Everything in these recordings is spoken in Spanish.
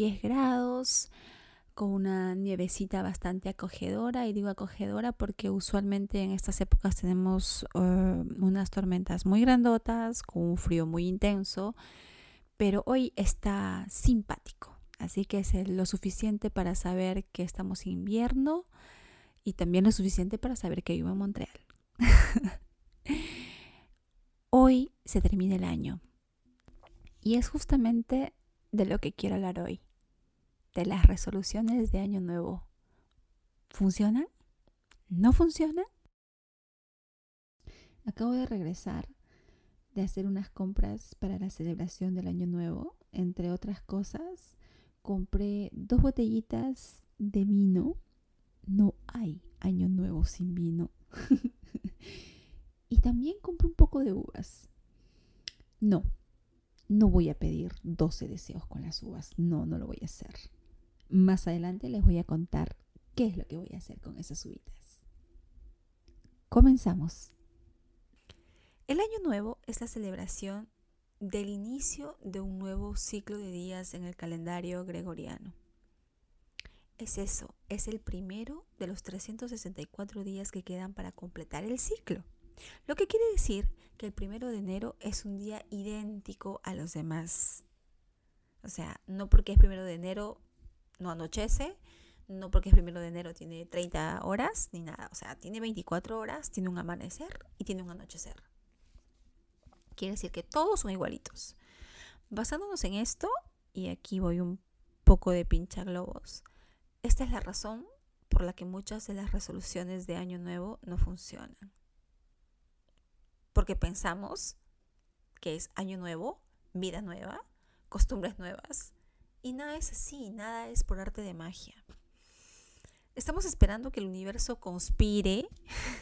10 grados, con una nievecita bastante acogedora. Y digo acogedora porque usualmente en estas épocas tenemos eh, unas tormentas muy grandotas, con un frío muy intenso. Pero hoy está simpático. Así que es lo suficiente para saber que estamos en invierno y también lo suficiente para saber que vivo en Montreal. hoy se termina el año. Y es justamente de lo que quiero hablar hoy, de las resoluciones de Año Nuevo. ¿Funcionan? ¿No funcionan? Acabo de regresar de hacer unas compras para la celebración del Año Nuevo. Entre otras cosas, compré dos botellitas de vino. No hay Año Nuevo sin vino. y también compré un poco de uvas. No, no voy a pedir 12 deseos con las uvas. No, no lo voy a hacer. Más adelante les voy a contar qué es lo que voy a hacer con esas uvitas. Comenzamos. El año nuevo es la celebración del inicio de un nuevo ciclo de días en el calendario gregoriano. Es eso, es el primero de los 364 días que quedan para completar el ciclo. Lo que quiere decir que el primero de enero es un día idéntico a los demás. O sea, no porque es primero de enero no anochece, no porque es primero de enero tiene 30 horas ni nada. O sea, tiene 24 horas, tiene un amanecer y tiene un anochecer. Quiere decir que todos son igualitos. Basándonos en esto, y aquí voy un poco de pincha globos, esta es la razón por la que muchas de las resoluciones de Año Nuevo no funcionan porque pensamos que es año nuevo, vida nueva, costumbres nuevas. Y nada es así, nada es por arte de magia. Estamos esperando que el universo conspire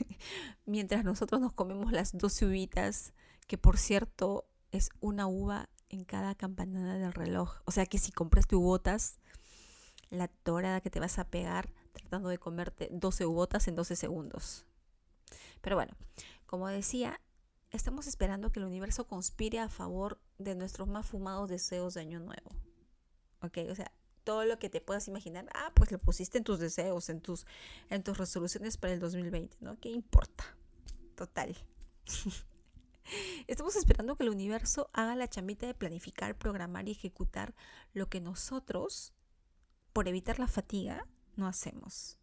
mientras nosotros nos comemos las 12 uvitas, que por cierto es una uva en cada campanada del reloj. O sea que si compras tu uvotas, la torada que te vas a pegar tratando de comerte 12 uvotas en 12 segundos. Pero bueno, como decía, estamos esperando que el universo conspire a favor de nuestros más fumados deseos de año nuevo. ¿Ok? O sea, todo lo que te puedas imaginar, ah, pues lo pusiste en tus deseos, en tus, en tus resoluciones para el 2020, ¿no? ¿Qué importa? Total. Estamos esperando que el universo haga la chambita de planificar, programar y ejecutar lo que nosotros, por evitar la fatiga, no hacemos.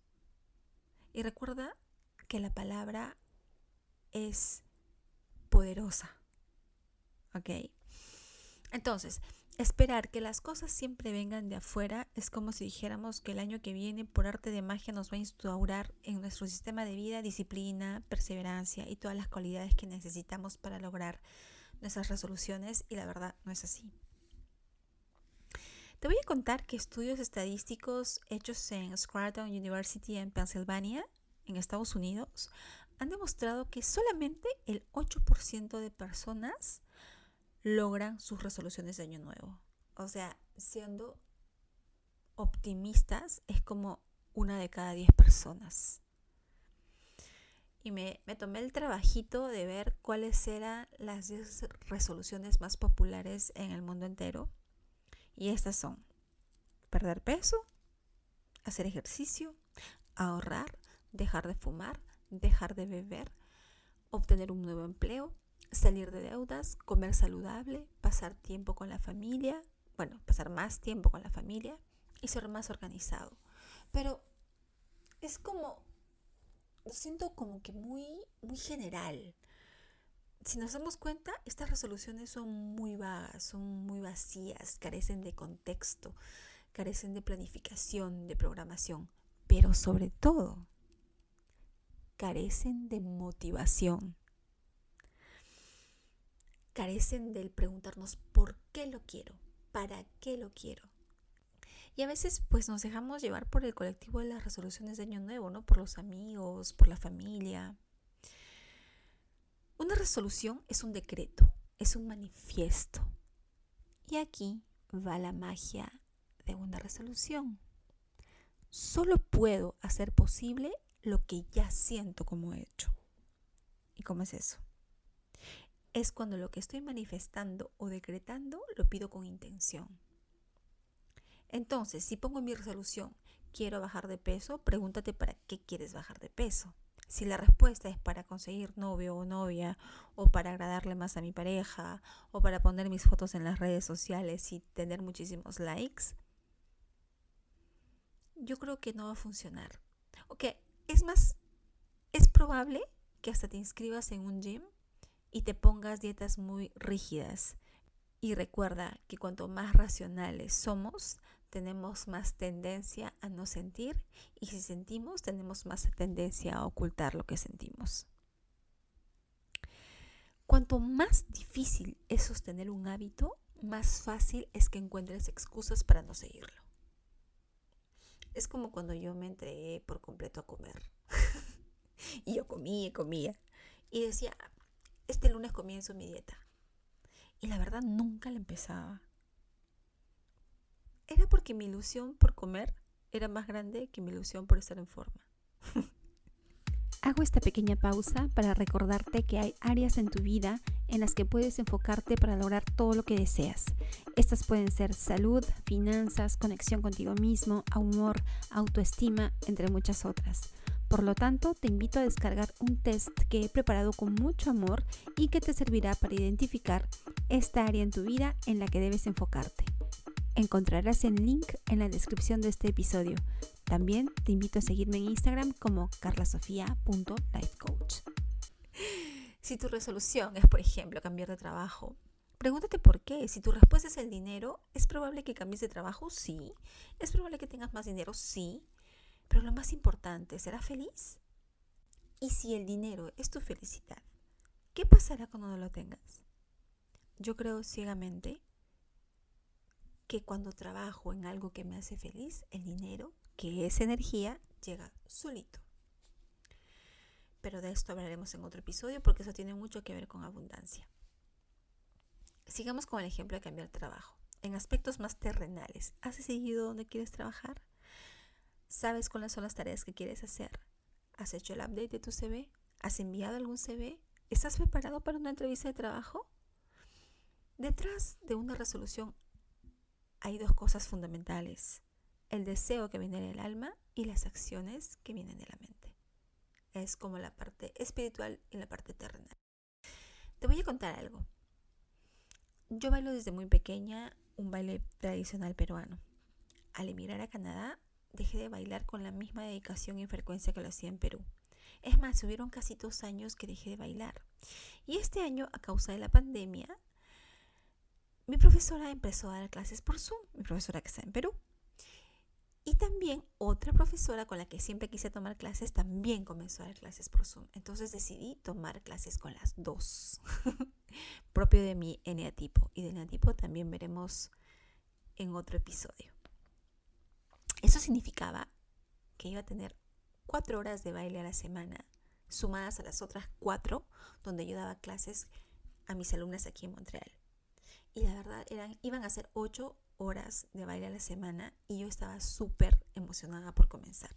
Y recuerda que la palabra es poderosa. ¿Ok? Entonces, esperar que las cosas siempre vengan de afuera es como si dijéramos que el año que viene, por arte de magia, nos va a instaurar en nuestro sistema de vida disciplina, perseverancia y todas las cualidades que necesitamos para lograr nuestras resoluciones y la verdad no es así. Te voy a contar que estudios estadísticos hechos en Scranton University en Pennsylvania, en Estados Unidos, han demostrado que solamente el 8% de personas logran sus resoluciones de año nuevo. O sea, siendo optimistas, es como una de cada 10 personas. Y me, me, tomé el trabajito de ver cuáles eran las 10 resoluciones más populares en el mundo entero. Y estas son perder peso, hacer ejercicio, ahorrar, dejar de fumar, dejar de beber, obtener un nuevo empleo, salir de deudas, comer saludable, pasar tiempo con la familia, bueno, pasar más tiempo con la familia y ser más organizado. Pero es como, lo siento como que muy, muy general. Si nos damos cuenta, estas resoluciones son muy vagas, son muy vacías, carecen de contexto, carecen de planificación, de programación, pero sobre todo carecen de motivación. Carecen del preguntarnos por qué lo quiero, para qué lo quiero. Y a veces pues nos dejamos llevar por el colectivo de las resoluciones de Año Nuevo, ¿no? Por los amigos, por la familia. Una resolución es un decreto, es un manifiesto. Y aquí va la magia de una resolución. Solo puedo hacer posible lo que ya siento como hecho. ¿Y cómo es eso? Es cuando lo que estoy manifestando o decretando lo pido con intención. Entonces, si pongo mi resolución, quiero bajar de peso, pregúntate para qué quieres bajar de peso. Si la respuesta es para conseguir novio o novia, o para agradarle más a mi pareja, o para poner mis fotos en las redes sociales y tener muchísimos likes, yo creo que no va a funcionar. Ok, es más, es probable que hasta te inscribas en un gym y te pongas dietas muy rígidas. Y recuerda que cuanto más racionales somos, tenemos más tendencia a no sentir y si sentimos tenemos más tendencia a ocultar lo que sentimos. Cuanto más difícil es sostener un hábito, más fácil es que encuentres excusas para no seguirlo. Es como cuando yo me entregué por completo a comer. y yo comía y comía. Y decía, este lunes comienzo mi dieta. Y la verdad nunca la empezaba era porque mi ilusión por comer era más grande que mi ilusión por estar en forma. Hago esta pequeña pausa para recordarte que hay áreas en tu vida en las que puedes enfocarte para lograr todo lo que deseas. Estas pueden ser salud, finanzas, conexión contigo mismo, humor, autoestima, entre muchas otras. Por lo tanto, te invito a descargar un test que he preparado con mucho amor y que te servirá para identificar esta área en tu vida en la que debes enfocarte. Encontrarás el link en la descripción de este episodio. También te invito a seguirme en Instagram como carlasofia.lifecoach. Si tu resolución es, por ejemplo, cambiar de trabajo, pregúntate por qué. Si tu respuesta es el dinero, ¿es probable que cambies de trabajo? Sí. ¿Es probable que tengas más dinero? Sí. Pero lo más importante, ¿serás feliz? Y si el dinero es tu felicidad, ¿qué pasará cuando no lo tengas? Yo creo ciegamente que cuando trabajo en algo que me hace feliz, el dinero, que es energía, llega solito. Pero de esto hablaremos en otro episodio porque eso tiene mucho que ver con abundancia. Sigamos con el ejemplo de cambiar trabajo. En aspectos más terrenales, ¿has decidido dónde quieres trabajar? ¿Sabes cuáles son las tareas que quieres hacer? ¿Has hecho el update de tu CV? ¿Has enviado algún CV? ¿Estás preparado para una entrevista de trabajo? Detrás de una resolución hay dos cosas fundamentales, el deseo que viene del alma y las acciones que vienen de la mente. Es como la parte espiritual y la parte terrenal. Te voy a contar algo. Yo bailo desde muy pequeña un baile tradicional peruano. Al emigrar a Canadá, dejé de bailar con la misma dedicación y frecuencia que lo hacía en Perú. Es más, hubieron casi dos años que dejé de bailar. Y este año, a causa de la pandemia, mi profesora empezó a dar clases por Zoom, mi profesora que está en Perú. Y también otra profesora con la que siempre quise tomar clases también comenzó a dar clases por Zoom. Entonces decidí tomar clases con las dos, propio de mi eneatipo. Y del eneatipo también veremos en otro episodio. Eso significaba que iba a tener cuatro horas de baile a la semana, sumadas a las otras cuatro donde yo daba clases a mis alumnas aquí en Montreal. Y la verdad, eran, iban a ser ocho horas de baile a la semana y yo estaba súper emocionada por comenzar.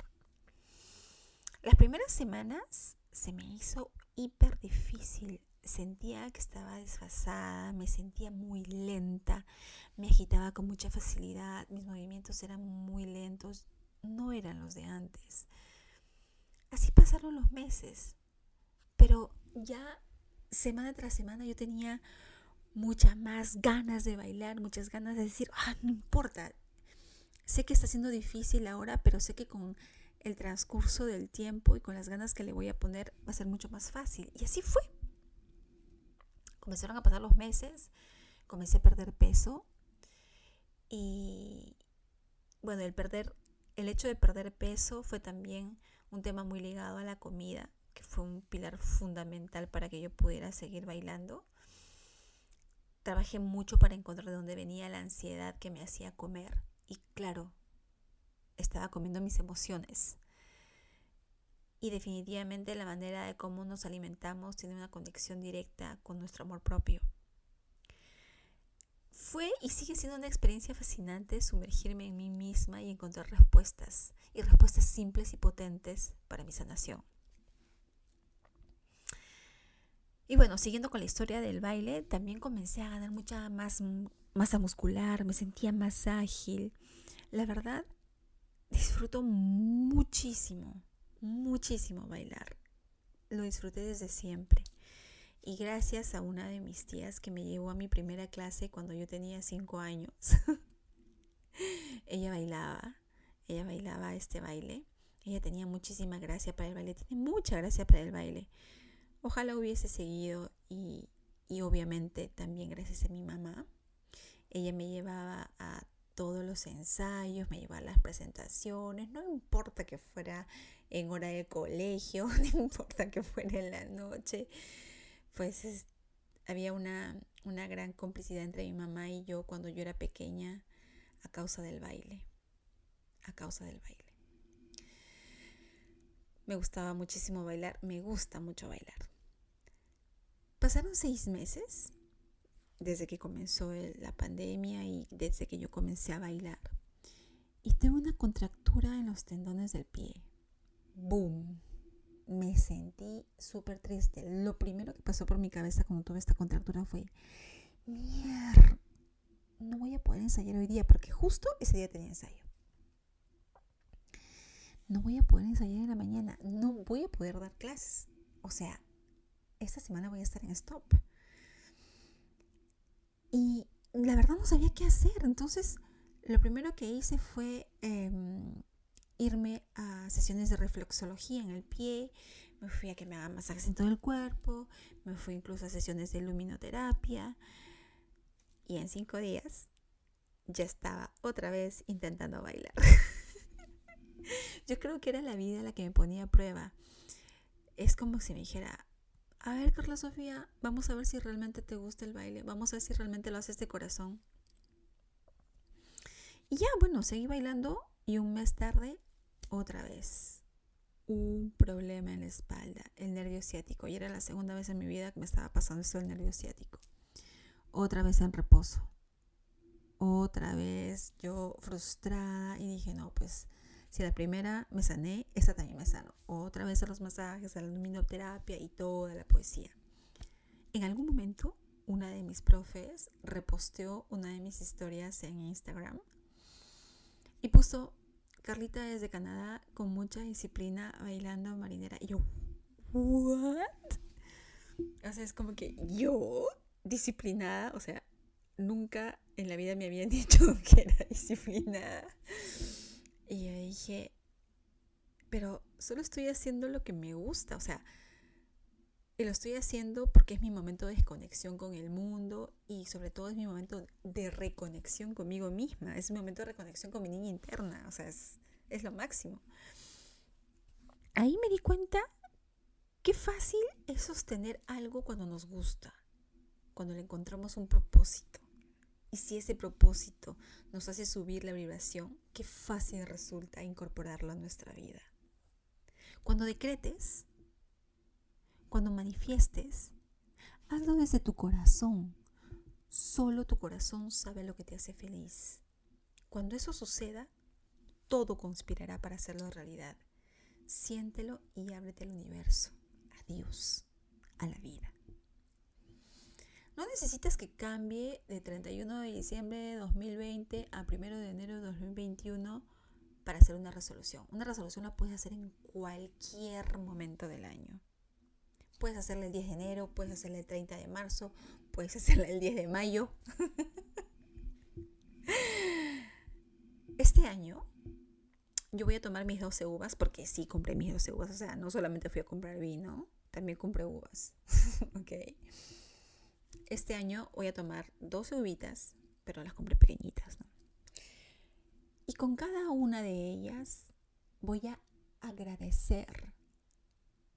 Las primeras semanas se me hizo hiper difícil. Sentía que estaba desfasada, me sentía muy lenta, me agitaba con mucha facilidad, mis movimientos eran muy lentos, no eran los de antes. Así pasaron los meses, pero ya semana tras semana yo tenía muchas más ganas de bailar, muchas ganas de decir, ah, no importa, sé que está siendo difícil ahora, pero sé que con el transcurso del tiempo y con las ganas que le voy a poner va a ser mucho más fácil. Y así fue. Comenzaron a pasar los meses, comencé a perder peso y bueno, el perder el hecho de perder peso fue también un tema muy ligado a la comida, que fue un pilar fundamental para que yo pudiera seguir bailando. Trabajé mucho para encontrar de dónde venía la ansiedad que me hacía comer. Y claro, estaba comiendo mis emociones. Y definitivamente la manera de cómo nos alimentamos tiene una conexión directa con nuestro amor propio. Fue y sigue siendo una experiencia fascinante sumergirme en mí misma y encontrar respuestas, y respuestas simples y potentes para mi sanación. Y bueno, siguiendo con la historia del baile, también comencé a ganar mucha más masa muscular, me sentía más ágil. La verdad, disfruto muchísimo, muchísimo bailar. Lo disfruté desde siempre. Y gracias a una de mis tías que me llevó a mi primera clase cuando yo tenía cinco años. ella bailaba, ella bailaba este baile. Ella tenía muchísima gracia para el baile, tiene mucha gracia para el baile. Ojalá hubiese seguido y, y obviamente también gracias a mi mamá. Ella me llevaba a todos los ensayos, me llevaba las presentaciones, no importa que fuera en hora de colegio, no importa que fuera en la noche, pues había una, una gran complicidad entre mi mamá y yo cuando yo era pequeña a causa del baile, a causa del baile. Me gustaba muchísimo bailar, me gusta mucho bailar. Pasaron seis meses desde que comenzó la pandemia y desde que yo comencé a bailar. Y tuve una contractura en los tendones del pie. ¡Boom! Me sentí súper triste. Lo primero que pasó por mi cabeza cuando tuve esta contractura fue, mierda, no voy a poder ensayar hoy día porque justo ese día tenía ensayo. No voy a poder ensayar en la mañana. No voy a poder dar clases. O sea, esta semana voy a estar en stop. Y la verdad no sabía qué hacer. Entonces, lo primero que hice fue em, irme a sesiones de reflexología en el pie. Me fui a que me hagan masajes en todo el cuerpo. Me fui incluso a sesiones de luminoterapia. Y en cinco días ya estaba otra vez intentando bailar. Yo creo que era la vida la que me ponía a prueba. Es como si me dijera, a ver, Carla Sofía, vamos a ver si realmente te gusta el baile, vamos a ver si realmente lo haces de corazón. Y ya, bueno, seguí bailando y un mes tarde, otra vez, un problema en la espalda, el nervio ciático. Y era la segunda vez en mi vida que me estaba pasando eso del nervio ciático. Otra vez en reposo. Otra vez yo frustrada y dije, no, pues si la primera me sané, esta también me sano. Otra vez a los masajes, a la luminoterapia y toda la poesía. En algún momento, una de mis profes reposteó una de mis historias en Instagram y puso Carlita desde Canadá con mucha disciplina bailando marinera. Y yo, ¿what? O sea, es como que yo, disciplinada, o sea, nunca en la vida me habían dicho que era disciplinada. Y yo dije, pero solo estoy haciendo lo que me gusta, o sea, y lo estoy haciendo porque es mi momento de desconexión con el mundo y sobre todo es mi momento de reconexión conmigo misma, es mi momento de reconexión con mi niña interna, o sea, es, es lo máximo. Ahí me di cuenta qué fácil es sostener algo cuando nos gusta, cuando le encontramos un propósito. Y si ese propósito nos hace subir la vibración, qué fácil resulta incorporarlo a nuestra vida. Cuando decretes, cuando manifiestes, hazlo desde tu corazón. Solo tu corazón sabe lo que te hace feliz. Cuando eso suceda, todo conspirará para hacerlo realidad. Siéntelo y ábrete al universo, a Dios, a la vida. No necesitas que cambie de 31 de diciembre de 2020 a 1 de enero de 2021 para hacer una resolución. Una resolución la puedes hacer en cualquier momento del año. Puedes hacerla el 10 de enero, puedes hacerla el 30 de marzo, puedes hacerla el 10 de mayo. Este año yo voy a tomar mis 12 uvas porque sí compré mis 12 uvas. O sea, no solamente fui a comprar vino, también compré uvas. ok este año voy a tomar 12 uvitas, pero las compré pequeñitas. Y con cada una de ellas voy a agradecer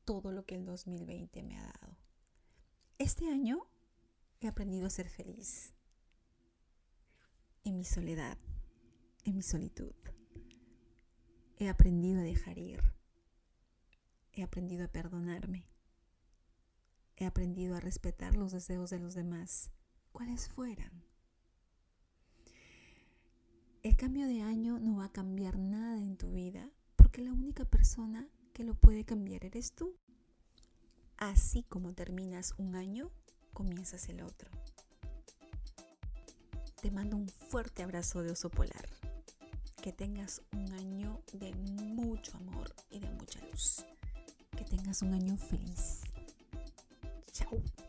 todo lo que el 2020 me ha dado. Este año he aprendido a ser feliz en mi soledad, en mi solitud. He aprendido a dejar ir. He aprendido a perdonarme. He aprendido a respetar los deseos de los demás, cuales fueran. El cambio de año no va a cambiar nada en tu vida porque la única persona que lo puede cambiar eres tú. Así como terminas un año, comienzas el otro. Te mando un fuerte abrazo de oso polar. que tengas un año de mucho amor y de mucha luz. Que tengas un año feliz. help.